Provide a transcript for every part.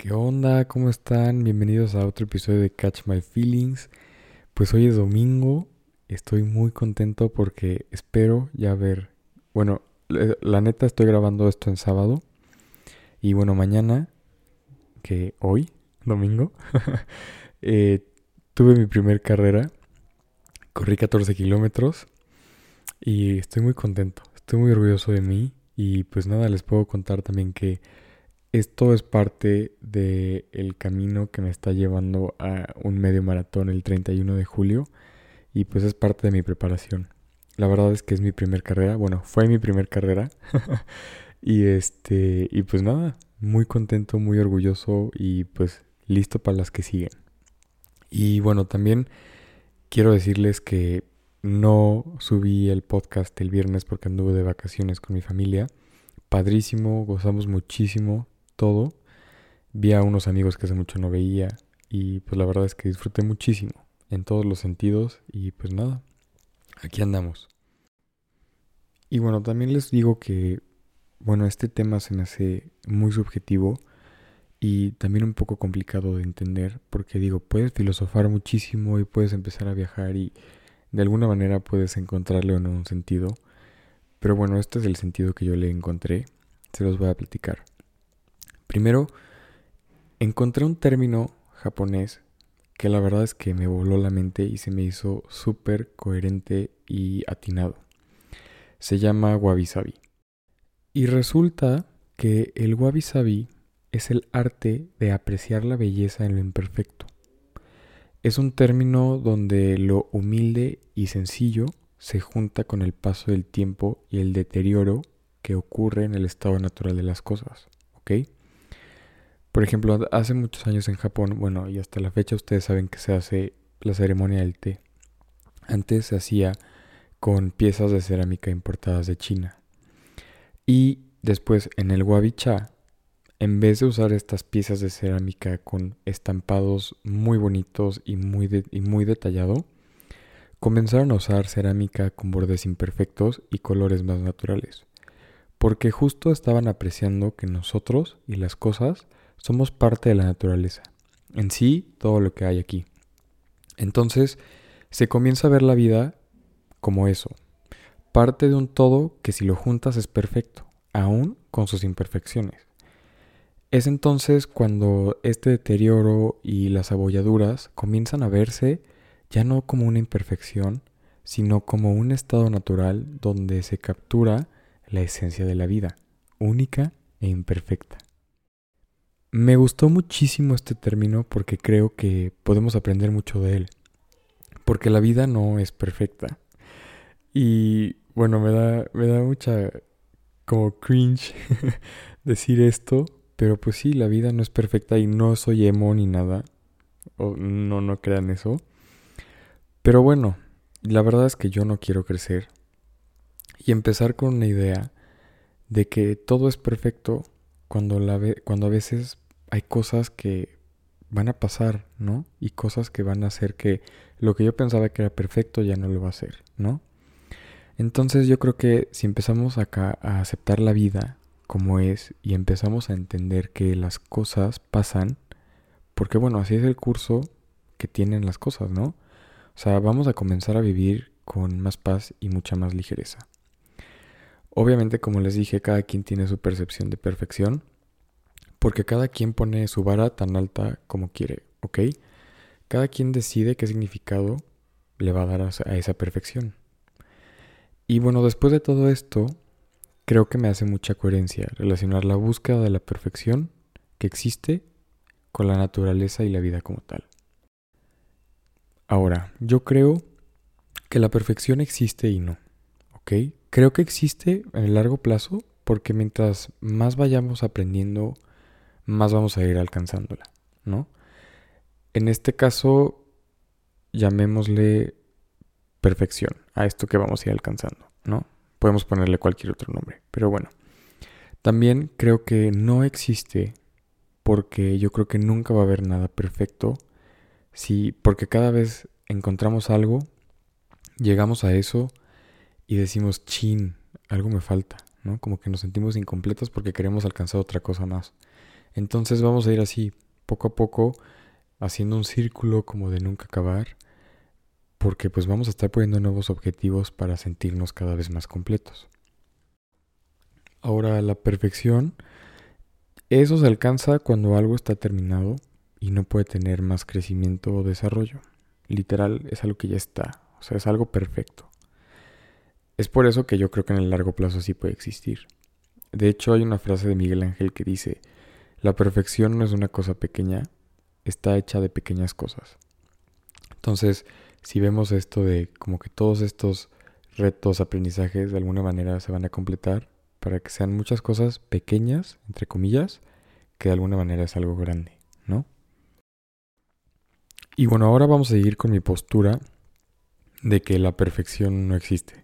¿Qué onda? ¿Cómo están? Bienvenidos a otro episodio de Catch My Feelings. Pues hoy es domingo, estoy muy contento porque espero ya ver, bueno, la neta estoy grabando esto en sábado y bueno, mañana, que hoy, domingo, eh, tuve mi primer carrera, corrí 14 kilómetros y estoy muy contento, estoy muy orgulloso de mí y pues nada, les puedo contar también que esto es parte del el camino que me está llevando a un medio maratón el 31 de julio y pues es parte de mi preparación. La verdad es que es mi primer carrera, bueno, fue mi primer carrera y este y pues nada, muy contento, muy orgulloso y pues listo para las que siguen. Y bueno, también quiero decirles que no subí el podcast el viernes porque anduve de vacaciones con mi familia. Padrísimo, gozamos muchísimo, todo. Vi a unos amigos que hace mucho no veía y pues la verdad es que disfruté muchísimo en todos los sentidos y pues nada, aquí andamos. Y bueno, también les digo que, bueno, este tema se me hace muy subjetivo y también un poco complicado de entender porque digo, puedes filosofar muchísimo y puedes empezar a viajar y de alguna manera puedes encontrarle en un sentido. Pero bueno, este es el sentido que yo le encontré. Se los voy a platicar. Primero, encontré un término japonés que la verdad es que me voló la mente y se me hizo súper coherente y atinado. Se llama wabi sabi. Y resulta que el wabi sabi es el arte de apreciar la belleza en lo imperfecto. Es un término donde lo humilde y sencillo se junta con el paso del tiempo y el deterioro que ocurre en el estado natural de las cosas. ¿Ok? Por ejemplo, hace muchos años en Japón, bueno, y hasta la fecha ustedes saben que se hace la ceremonia del té. Antes se hacía con piezas de cerámica importadas de China. Y después en el wabi cha, en vez de usar estas piezas de cerámica con estampados muy bonitos y muy, y muy detallado, comenzaron a usar cerámica con bordes imperfectos y colores más naturales. Porque justo estaban apreciando que nosotros y las cosas somos parte de la naturaleza, en sí todo lo que hay aquí. Entonces se comienza a ver la vida como eso, parte de un todo que si lo juntas es perfecto, aún con sus imperfecciones. Es entonces cuando este deterioro y las abolladuras comienzan a verse ya no como una imperfección, sino como un estado natural donde se captura la esencia de la vida, única e imperfecta. Me gustó muchísimo este término porque creo que podemos aprender mucho de él. Porque la vida no es perfecta. Y bueno, me da, me da mucha como cringe decir esto. Pero pues sí, la vida no es perfecta y no soy emo ni nada. O no, no crean eso. Pero bueno, la verdad es que yo no quiero crecer. Y empezar con una idea de que todo es perfecto cuando, la cuando a veces hay cosas que van a pasar, ¿no? Y cosas que van a hacer que lo que yo pensaba que era perfecto ya no lo va a ser, ¿no? Entonces yo creo que si empezamos acá a aceptar la vida como es y empezamos a entender que las cosas pasan, porque bueno, así es el curso que tienen las cosas, ¿no? O sea, vamos a comenzar a vivir con más paz y mucha más ligereza. Obviamente, como les dije, cada quien tiene su percepción de perfección, porque cada quien pone su vara tan alta como quiere, ¿ok? Cada quien decide qué significado le va a dar a esa perfección. Y bueno, después de todo esto, creo que me hace mucha coherencia relacionar la búsqueda de la perfección que existe con la naturaleza y la vida como tal. Ahora, yo creo que la perfección existe y no, ¿ok? Creo que existe en el largo plazo porque mientras más vayamos aprendiendo, más vamos a ir alcanzándola, ¿no? En este caso, llamémosle perfección a esto que vamos a ir alcanzando, ¿no? Podemos ponerle cualquier otro nombre, pero bueno. También creo que no existe porque yo creo que nunca va a haber nada perfecto si porque cada vez encontramos algo, llegamos a eso y decimos, chin, algo me falta, ¿no? Como que nos sentimos incompletos porque queremos alcanzar otra cosa más. Entonces vamos a ir así, poco a poco, haciendo un círculo como de nunca acabar, porque pues vamos a estar poniendo nuevos objetivos para sentirnos cada vez más completos. Ahora, la perfección, eso se alcanza cuando algo está terminado y no puede tener más crecimiento o desarrollo. Literal, es algo que ya está, o sea, es algo perfecto. Es por eso que yo creo que en el largo plazo sí puede existir. De hecho, hay una frase de Miguel Ángel que dice, la perfección no es una cosa pequeña, está hecha de pequeñas cosas. Entonces, si vemos esto de como que todos estos retos, aprendizajes, de alguna manera se van a completar para que sean muchas cosas pequeñas, entre comillas, que de alguna manera es algo grande, ¿no? Y bueno, ahora vamos a seguir con mi postura de que la perfección no existe.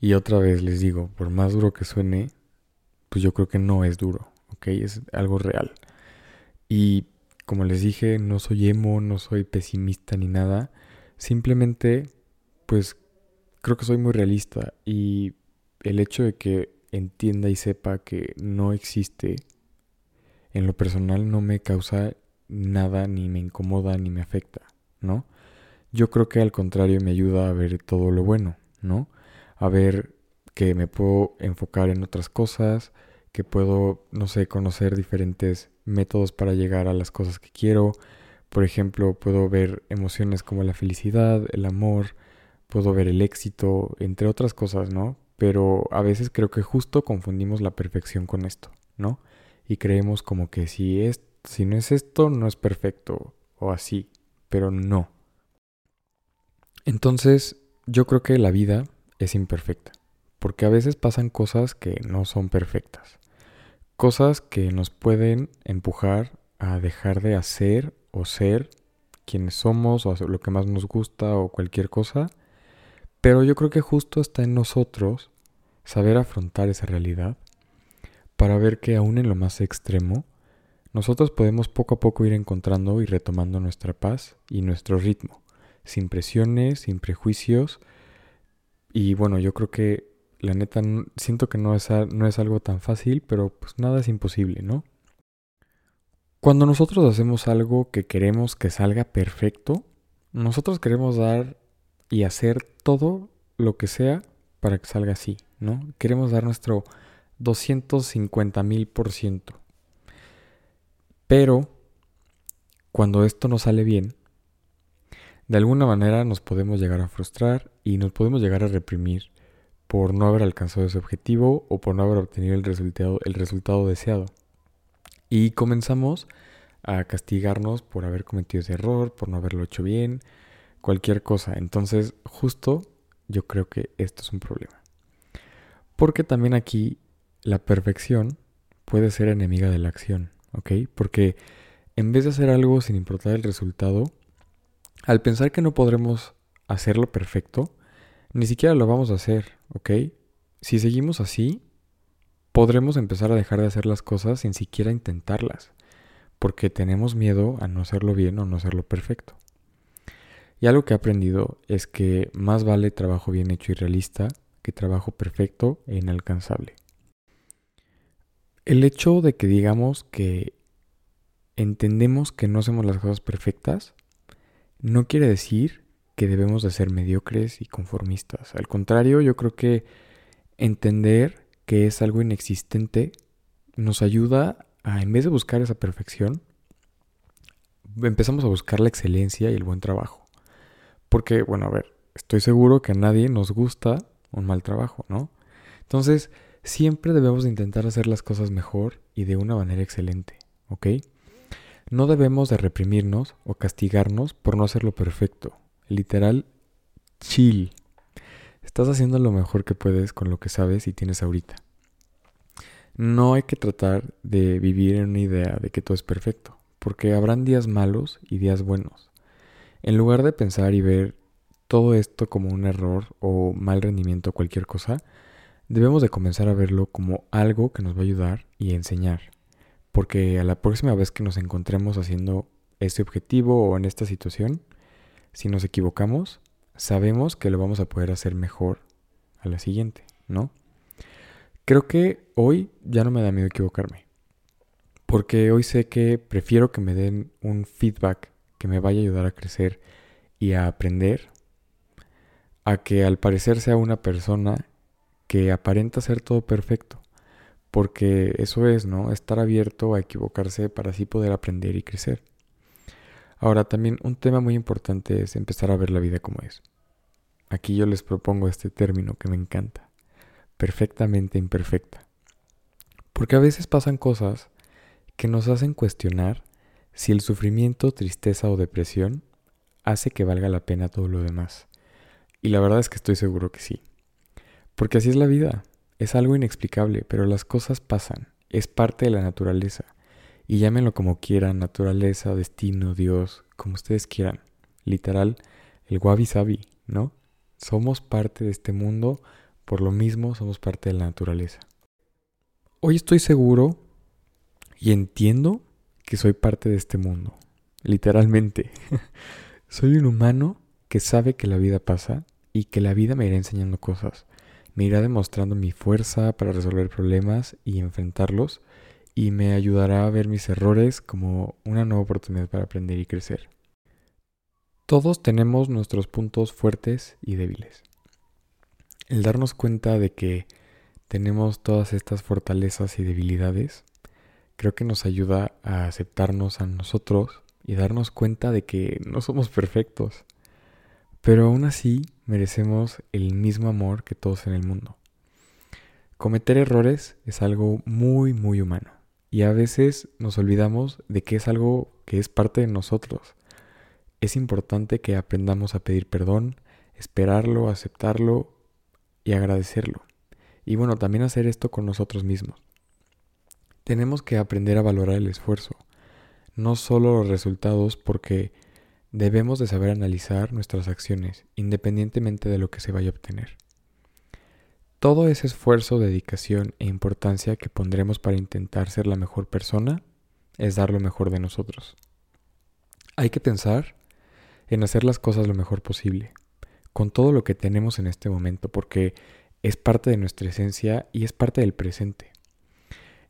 Y otra vez les digo, por más duro que suene, pues yo creo que no es duro, ¿ok? Es algo real. Y como les dije, no soy emo, no soy pesimista ni nada. Simplemente, pues creo que soy muy realista. Y el hecho de que entienda y sepa que no existe, en lo personal no me causa nada, ni me incomoda, ni me afecta, ¿no? Yo creo que al contrario me ayuda a ver todo lo bueno, ¿no? A ver que me puedo enfocar en otras cosas, que puedo, no sé, conocer diferentes métodos para llegar a las cosas que quiero. Por ejemplo, puedo ver emociones como la felicidad, el amor, puedo ver el éxito, entre otras cosas, ¿no? Pero a veces creo que justo confundimos la perfección con esto, ¿no? Y creemos como que si es si no es esto no es perfecto o así, pero no. Entonces, yo creo que la vida es imperfecta, porque a veces pasan cosas que no son perfectas, cosas que nos pueden empujar a dejar de hacer o ser quienes somos o lo que más nos gusta o cualquier cosa, pero yo creo que justo está en nosotros saber afrontar esa realidad para ver que aún en lo más extremo, nosotros podemos poco a poco ir encontrando y retomando nuestra paz y nuestro ritmo, sin presiones, sin prejuicios, y bueno, yo creo que la neta siento que no es, no es algo tan fácil, pero pues nada es imposible, ¿no? Cuando nosotros hacemos algo que queremos que salga perfecto, nosotros queremos dar y hacer todo lo que sea para que salga así, ¿no? Queremos dar nuestro 250 mil por ciento. Pero cuando esto no sale bien, de alguna manera nos podemos llegar a frustrar y nos podemos llegar a reprimir por no haber alcanzado ese objetivo o por no haber obtenido el resultado, el resultado deseado. Y comenzamos a castigarnos por haber cometido ese error, por no haberlo hecho bien, cualquier cosa. Entonces, justo yo creo que esto es un problema. Porque también aquí la perfección puede ser enemiga de la acción, ¿ok? Porque en vez de hacer algo sin importar el resultado, al pensar que no podremos hacerlo perfecto, ni siquiera lo vamos a hacer, ¿ok? Si seguimos así, podremos empezar a dejar de hacer las cosas sin siquiera intentarlas, porque tenemos miedo a no hacerlo bien o no hacerlo perfecto. Y algo que he aprendido es que más vale trabajo bien hecho y realista que trabajo perfecto e inalcanzable. El hecho de que digamos que entendemos que no hacemos las cosas perfectas no quiere decir que debemos de ser mediocres y conformistas. Al contrario, yo creo que entender que es algo inexistente nos ayuda a, en vez de buscar esa perfección, empezamos a buscar la excelencia y el buen trabajo. Porque, bueno, a ver, estoy seguro que a nadie nos gusta un mal trabajo, ¿no? Entonces, siempre debemos de intentar hacer las cosas mejor y de una manera excelente, ¿ok? No debemos de reprimirnos o castigarnos por no hacerlo perfecto. Literal, chill. Estás haciendo lo mejor que puedes con lo que sabes y tienes ahorita. No hay que tratar de vivir en una idea de que todo es perfecto, porque habrán días malos y días buenos. En lugar de pensar y ver todo esto como un error o mal rendimiento o cualquier cosa, debemos de comenzar a verlo como algo que nos va a ayudar y enseñar porque a la próxima vez que nos encontremos haciendo este objetivo o en esta situación, si nos equivocamos, sabemos que lo vamos a poder hacer mejor a la siguiente, ¿no? Creo que hoy ya no me da miedo equivocarme. Porque hoy sé que prefiero que me den un feedback que me vaya a ayudar a crecer y a aprender, a que al parecer sea una persona que aparenta ser todo perfecto. Porque eso es, ¿no? Estar abierto a equivocarse para así poder aprender y crecer. Ahora, también un tema muy importante es empezar a ver la vida como es. Aquí yo les propongo este término que me encanta. Perfectamente imperfecta. Porque a veces pasan cosas que nos hacen cuestionar si el sufrimiento, tristeza o depresión hace que valga la pena todo lo demás. Y la verdad es que estoy seguro que sí. Porque así es la vida. Es algo inexplicable, pero las cosas pasan. Es parte de la naturaleza. Y llámenlo como quieran, naturaleza, destino, Dios, como ustedes quieran. Literal, el wabi sabi, ¿no? Somos parte de este mundo, por lo mismo somos parte de la naturaleza. Hoy estoy seguro y entiendo que soy parte de este mundo. Literalmente. soy un humano que sabe que la vida pasa y que la vida me irá enseñando cosas. Me irá demostrando mi fuerza para resolver problemas y enfrentarlos y me ayudará a ver mis errores como una nueva oportunidad para aprender y crecer. Todos tenemos nuestros puntos fuertes y débiles. El darnos cuenta de que tenemos todas estas fortalezas y debilidades creo que nos ayuda a aceptarnos a nosotros y darnos cuenta de que no somos perfectos. Pero aún así merecemos el mismo amor que todos en el mundo. Cometer errores es algo muy, muy humano. Y a veces nos olvidamos de que es algo que es parte de nosotros. Es importante que aprendamos a pedir perdón, esperarlo, aceptarlo y agradecerlo. Y bueno, también hacer esto con nosotros mismos. Tenemos que aprender a valorar el esfuerzo, no solo los resultados porque debemos de saber analizar nuestras acciones independientemente de lo que se vaya a obtener. Todo ese esfuerzo, dedicación e importancia que pondremos para intentar ser la mejor persona es dar lo mejor de nosotros. Hay que pensar en hacer las cosas lo mejor posible, con todo lo que tenemos en este momento, porque es parte de nuestra esencia y es parte del presente.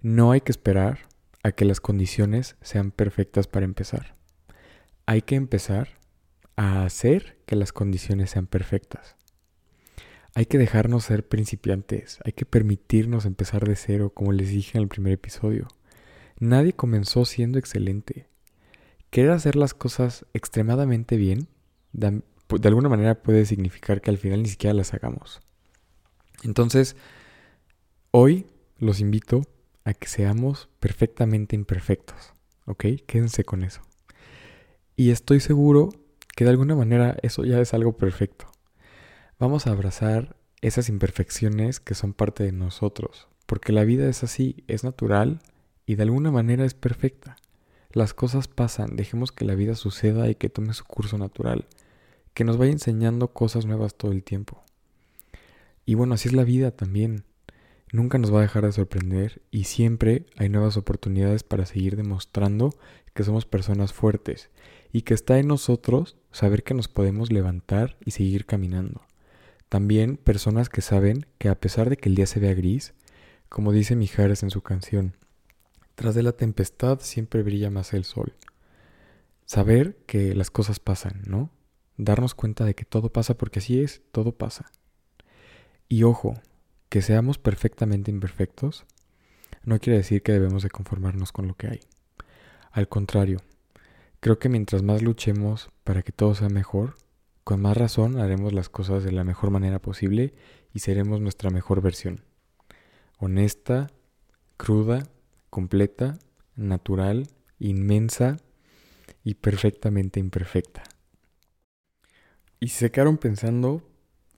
No hay que esperar a que las condiciones sean perfectas para empezar. Hay que empezar a hacer que las condiciones sean perfectas. Hay que dejarnos ser principiantes, hay que permitirnos empezar de cero, como les dije en el primer episodio. Nadie comenzó siendo excelente. Querer hacer las cosas extremadamente bien, de alguna manera puede significar que al final ni siquiera las hagamos. Entonces, hoy los invito a que seamos perfectamente imperfectos, ¿ok? Quédense con eso. Y estoy seguro que de alguna manera eso ya es algo perfecto. Vamos a abrazar esas imperfecciones que son parte de nosotros, porque la vida es así, es natural y de alguna manera es perfecta. Las cosas pasan, dejemos que la vida suceda y que tome su curso natural, que nos vaya enseñando cosas nuevas todo el tiempo. Y bueno, así es la vida también nunca nos va a dejar de sorprender y siempre hay nuevas oportunidades para seguir demostrando que somos personas fuertes y que está en nosotros saber que nos podemos levantar y seguir caminando. También personas que saben que a pesar de que el día se vea gris, como dice Mijares en su canción, tras de la tempestad siempre brilla más el sol. Saber que las cosas pasan, ¿no? Darnos cuenta de que todo pasa porque así es, todo pasa. Y ojo, que seamos perfectamente imperfectos no quiere decir que debemos de conformarnos con lo que hay. Al contrario, creo que mientras más luchemos para que todo sea mejor, con más razón haremos las cosas de la mejor manera posible y seremos nuestra mejor versión. Honesta, cruda, completa, natural, inmensa y perfectamente imperfecta. Y si se quedaron pensando,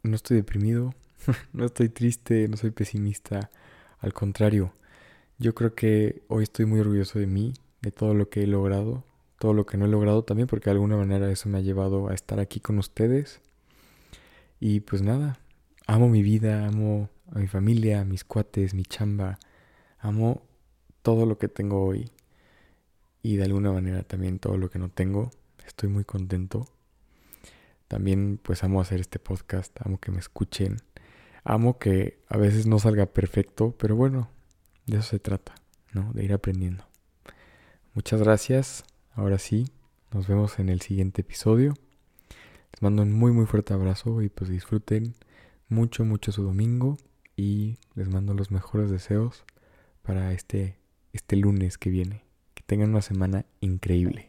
no estoy deprimido, no estoy triste, no soy pesimista. Al contrario, yo creo que hoy estoy muy orgulloso de mí, de todo lo que he logrado, todo lo que no he logrado también, porque de alguna manera eso me ha llevado a estar aquí con ustedes. Y pues nada, amo mi vida, amo a mi familia, mis cuates, mi chamba, amo todo lo que tengo hoy. Y de alguna manera también todo lo que no tengo. Estoy muy contento. También pues amo hacer este podcast, amo que me escuchen Amo que a veces no salga perfecto, pero bueno, de eso se trata, ¿no? De ir aprendiendo. muchas gracias. Ahora sí, nos vemos en el siguiente episodio. Les mando un muy muy fuerte abrazo y pues disfruten mucho mucho su domingo y les mando los mejores deseos para este, este lunes que viene. Que tengan una semana increíble.